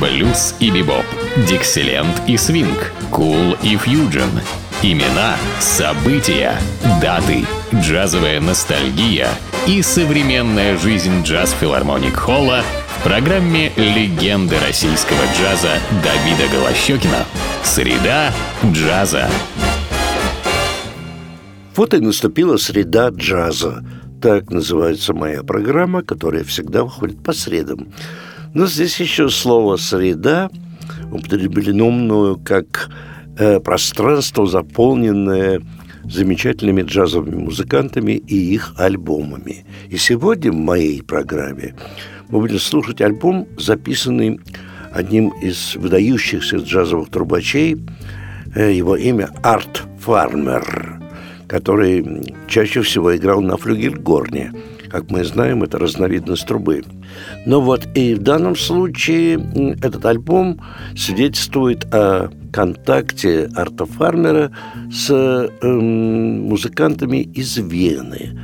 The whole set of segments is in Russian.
блюз и бибоп, дикселент и свинг, кул и фьюджен. Имена, события, даты, джазовая ностальгия и современная жизнь джаз-филармоник Холла в программе «Легенды российского джаза» Давида Голощекина. Среда джаза. Вот и наступила среда джаза. Так называется моя программа, которая всегда выходит по средам. Но здесь еще слово «среда» употреблено мною как э, пространство, заполненное замечательными джазовыми музыкантами и их альбомами. И сегодня в моей программе мы будем слушать альбом, записанный одним из выдающихся джазовых трубачей. Э, его имя Арт Фармер, который чаще всего играл на флюгельгорне. Как мы знаем, это разновидность трубы. Но вот и в данном случае этот альбом свидетельствует о контакте Арта Фармера с э, музыкантами из Вены,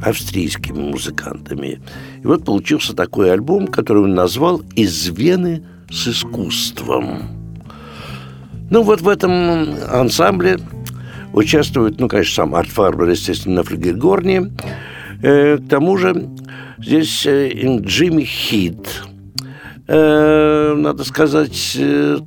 австрийскими музыкантами. И вот получился такой альбом, который он назвал «Из Вены с искусством». Ну вот в этом ансамбле участвует, ну, конечно, сам Арт Фарбер, естественно, на флигельгорне. Э, к тому же здесь э, Джимми Хит, надо сказать,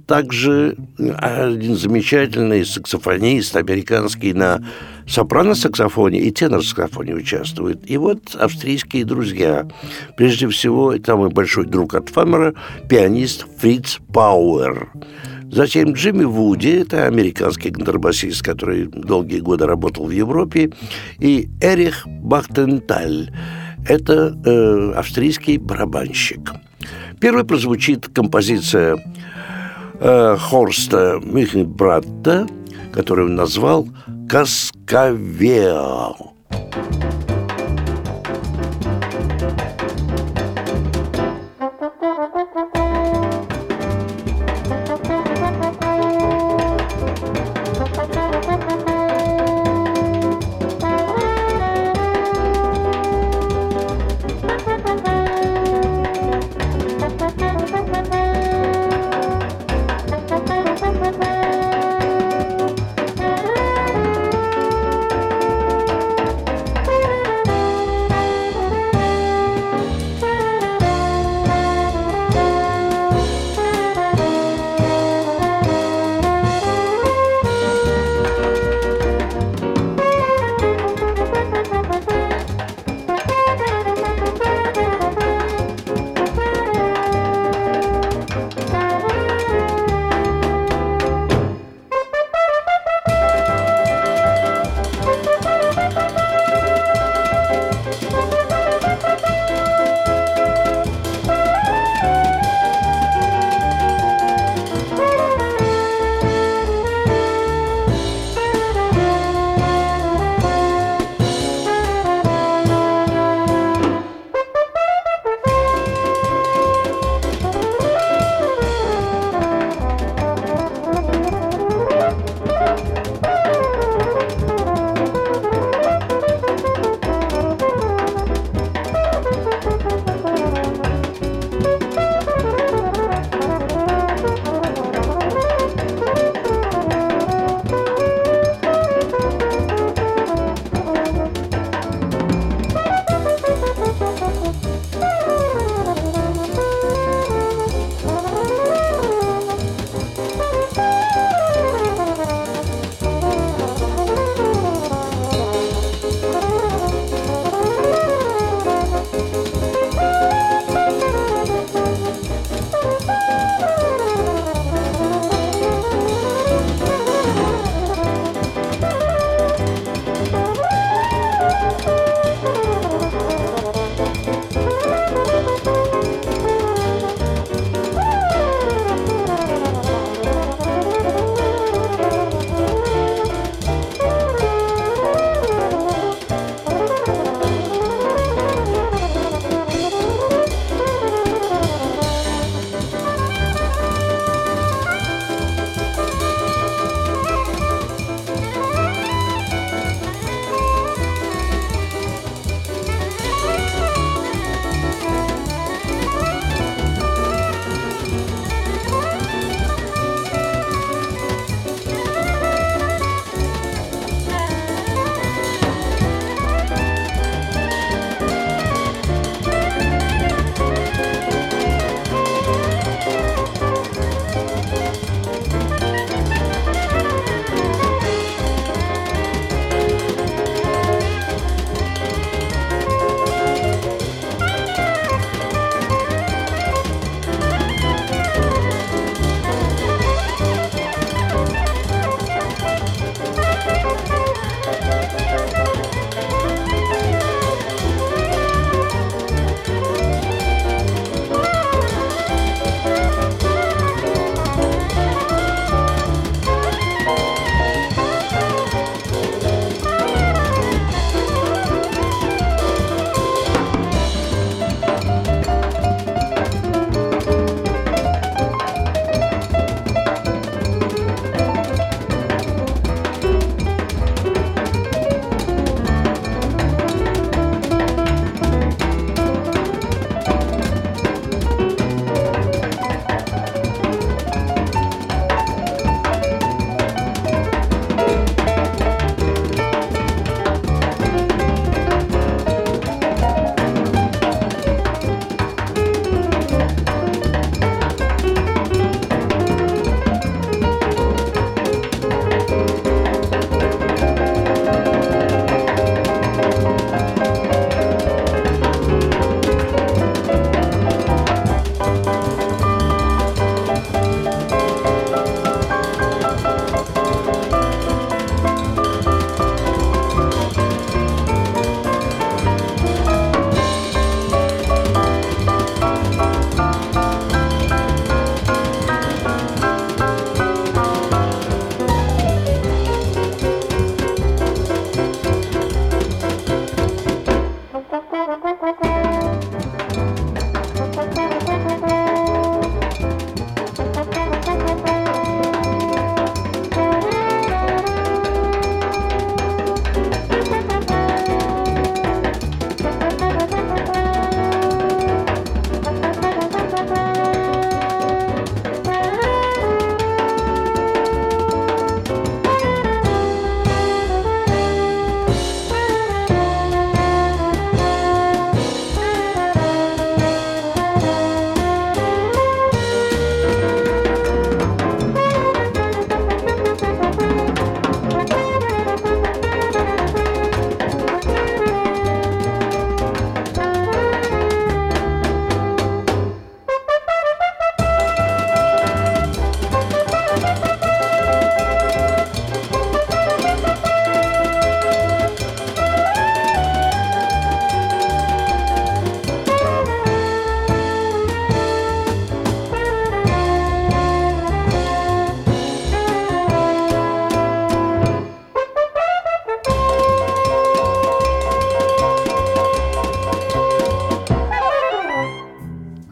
также один замечательный саксофонист американский на сопрано-саксофоне и тенор-саксофоне участвует. И вот австрийские друзья. Прежде всего, это мой большой друг от Фамера, пианист Фриц Пауэр. Затем Джимми Вуди, это американский контрабасист, который долгие годы работал в Европе, и Эрих Бахтенталь, это э, австрийский барабанщик. Первой прозвучит композиция э, Хорста Михенбратта, которую он назвал «Каскавео».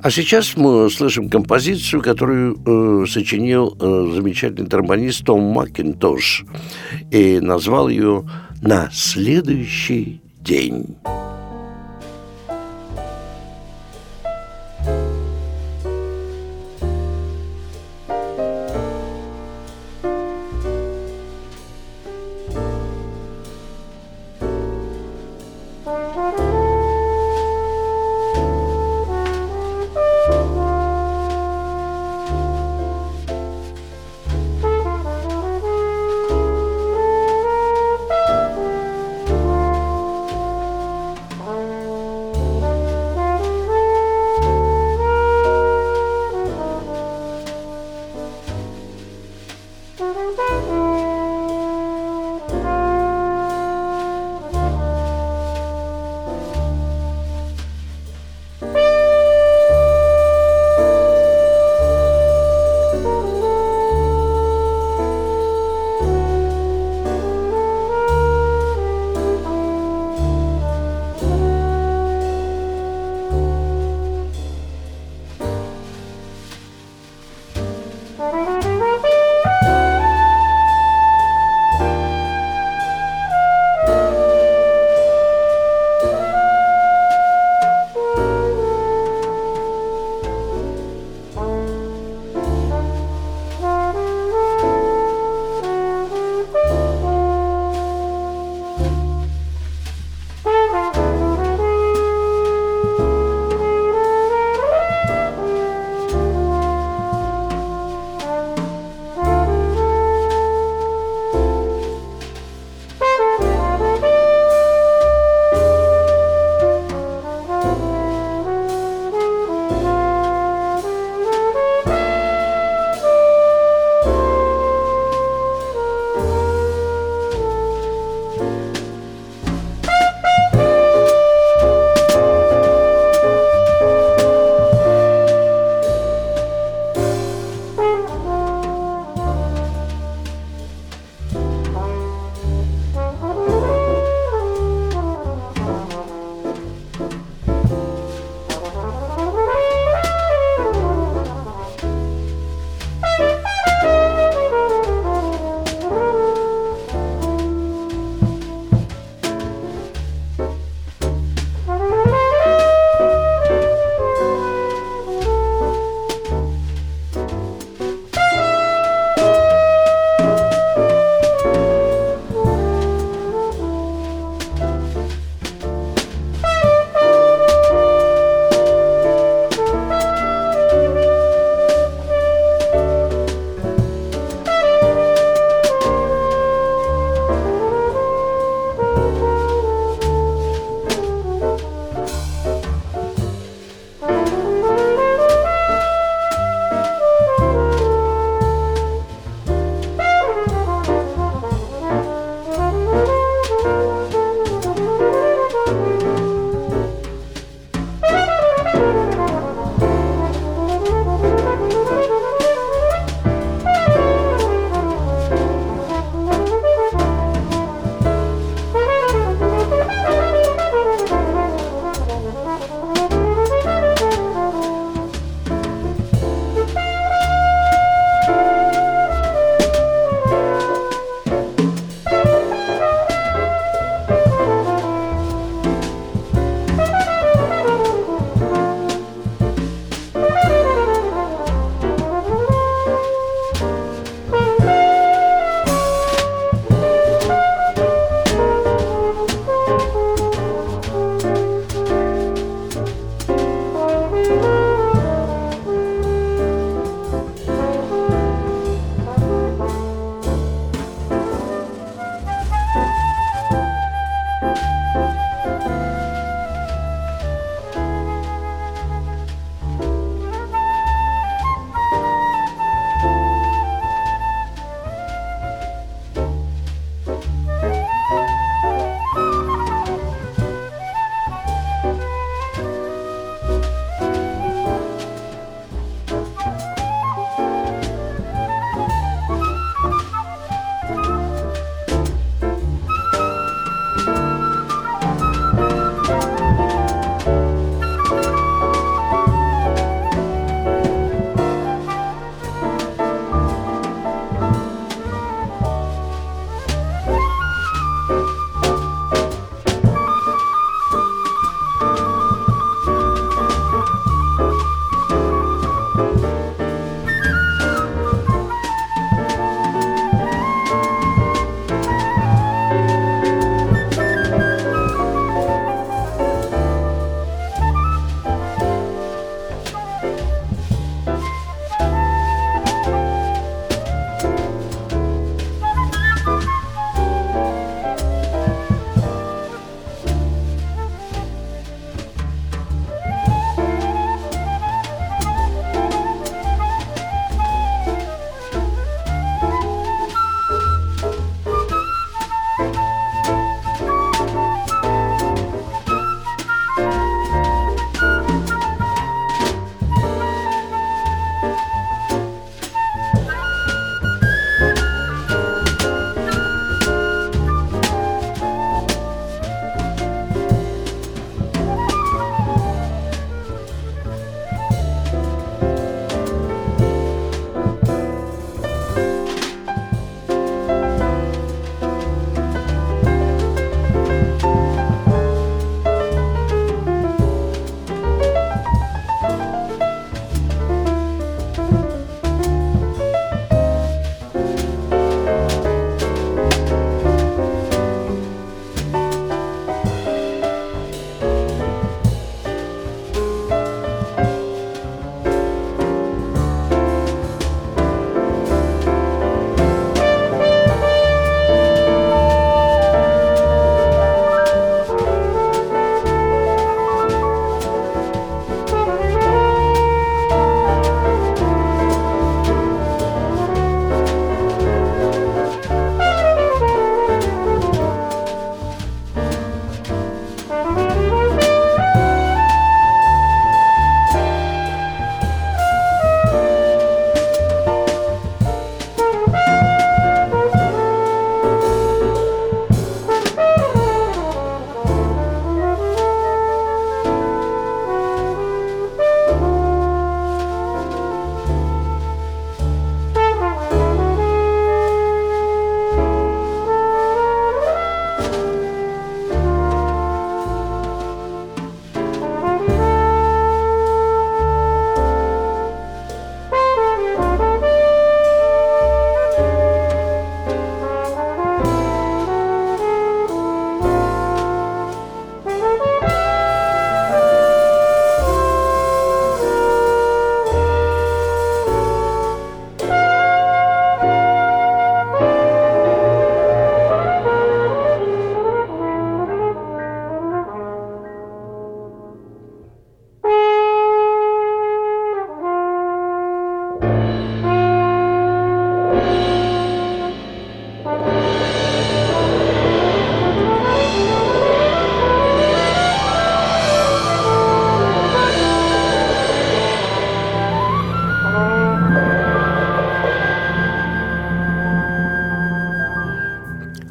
А сейчас мы слышим композицию, которую э, сочинил э, замечательный тромбонист Том Макинтош и назвал ее «На следующий день».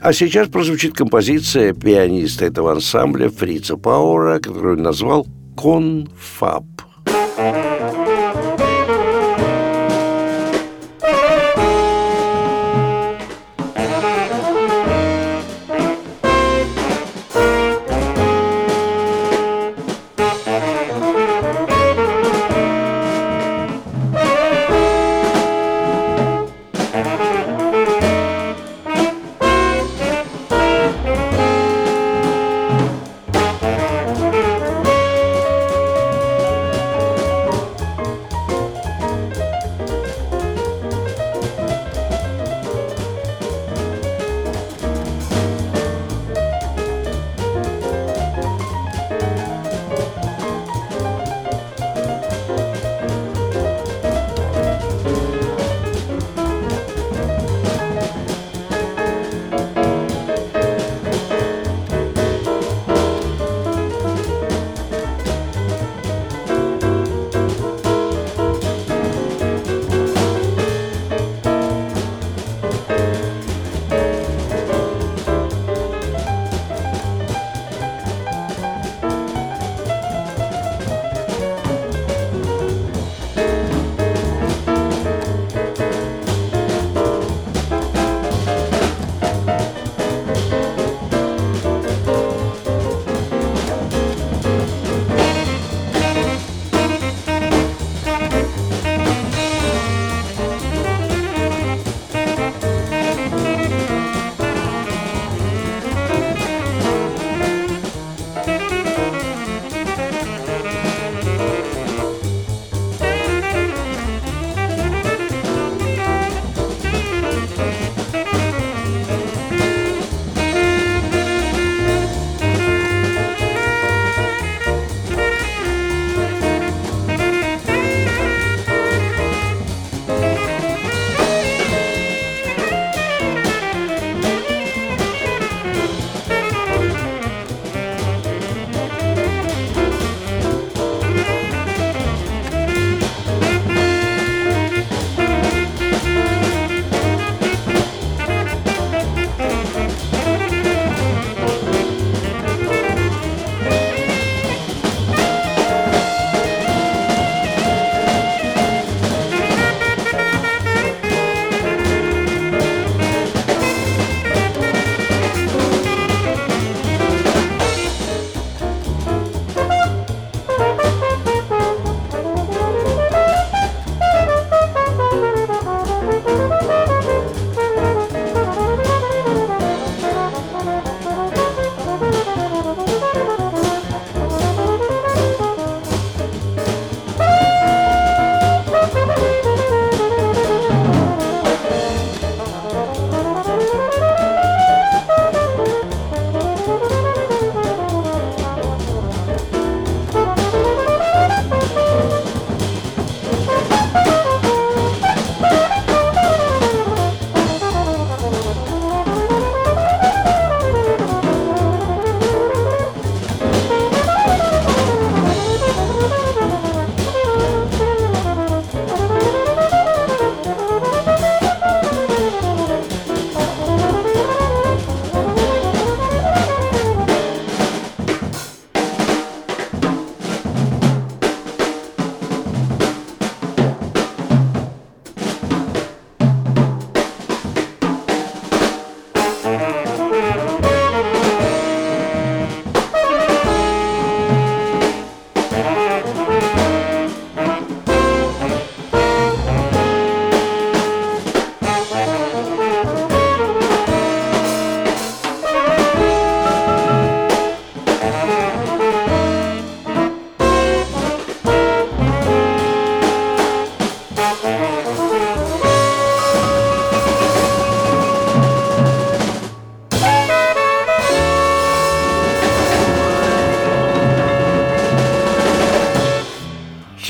А сейчас прозвучит композиция пианиста этого ансамбля Фрица Пауэра, которую он назвал «Конфаб».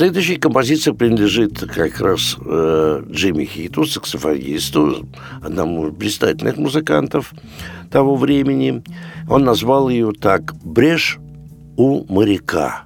Следующая композиция принадлежит как раз э, Джимми Хиту, саксофонисту, одному из блистательных музыкантов того времени. Он назвал ее так «Брешь у моряка».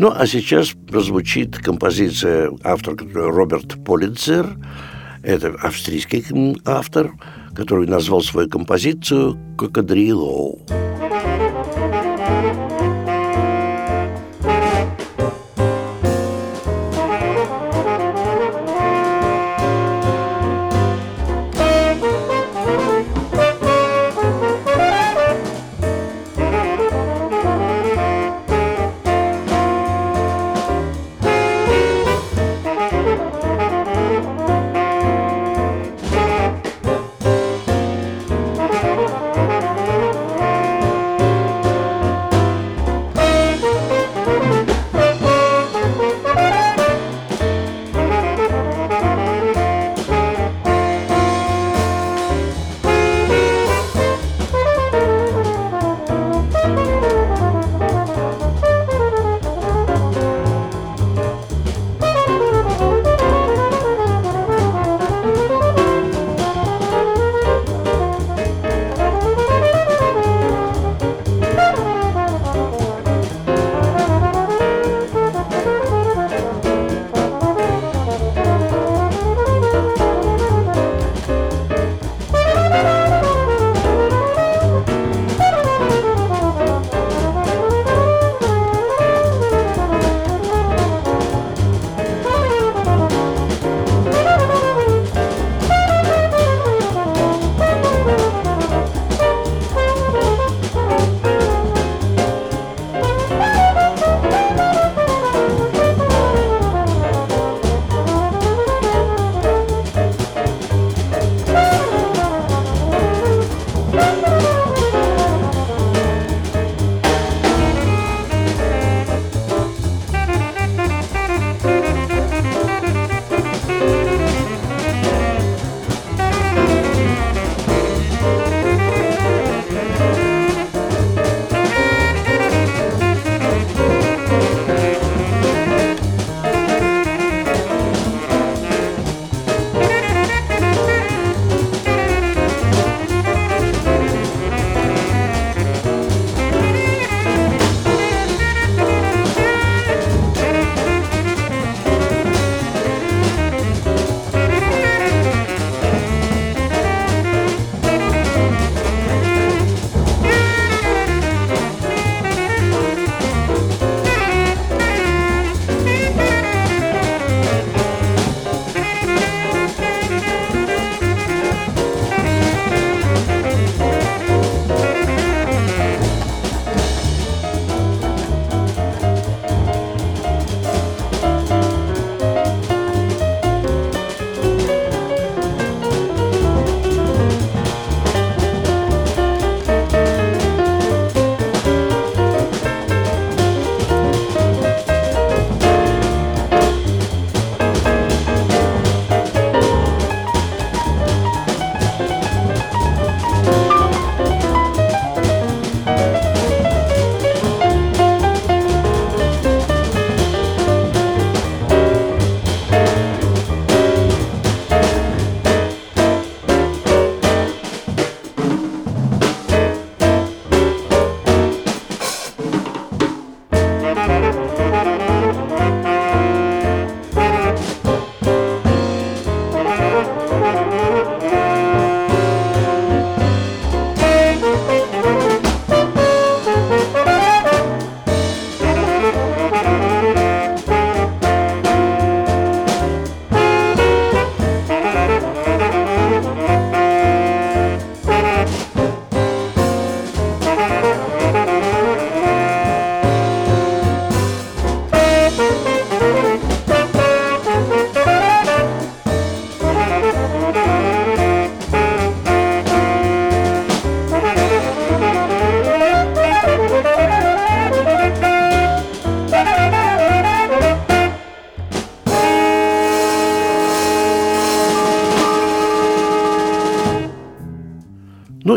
Ну, а сейчас прозвучит композиция который Роберт Полицер. Это австрийский автор, который назвал свою композицию «Кокодрилоу».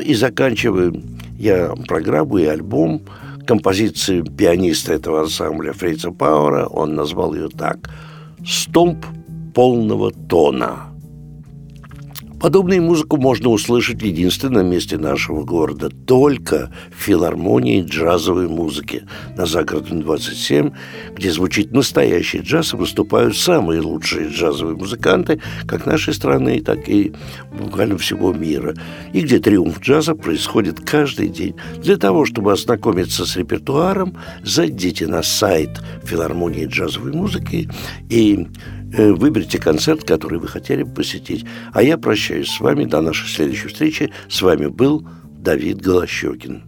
И заканчиваю я программу и альбом композиции пианиста этого ансамбля Фрица Пауэра. Он назвал ее так «Стомп полного тона». Подобную музыку можно услышать в единственном месте нашего города, только в филармонии джазовой музыки на Загородном 27, где звучит настоящий джаз и выступают самые лучшие джазовые музыканты как нашей страны, так и буквально всего мира, и где триумф джаза происходит каждый день. Для того, чтобы ознакомиться с репертуаром, зайдите на сайт филармонии джазовой музыки и выберите концерт, который вы хотели посетить. А я прощаюсь с вами до нашей следующей встречи. С вами был Давид Голощекин.